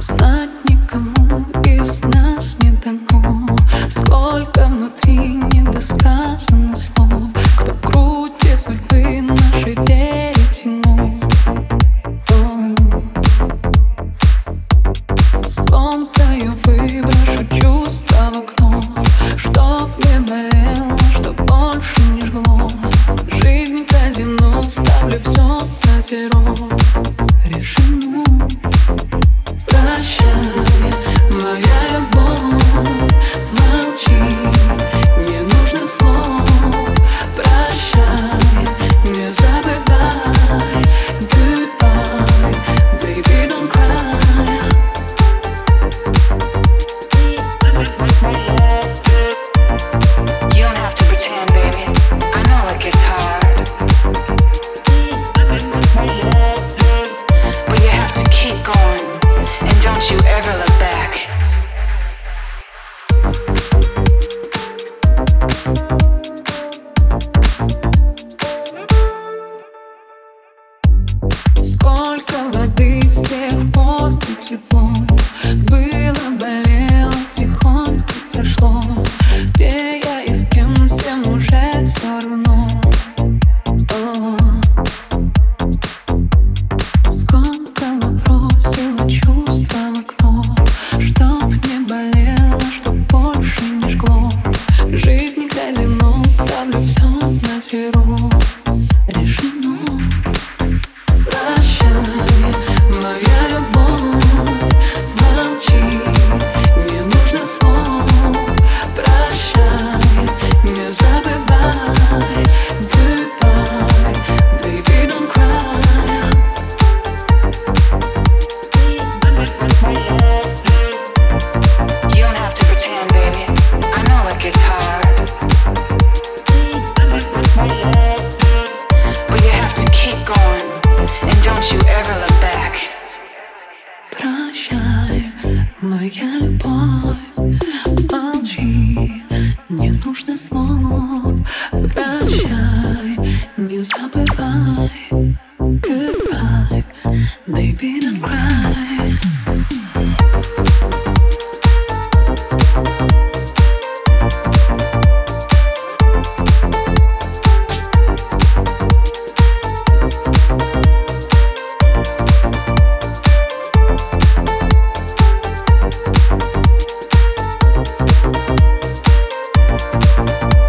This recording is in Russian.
Знать никому из нас не дано. te é bom. прощай, моя любовь. Молчи, не нужно слов. Прощай, не забывай. Goodbye, baby, don't cry. you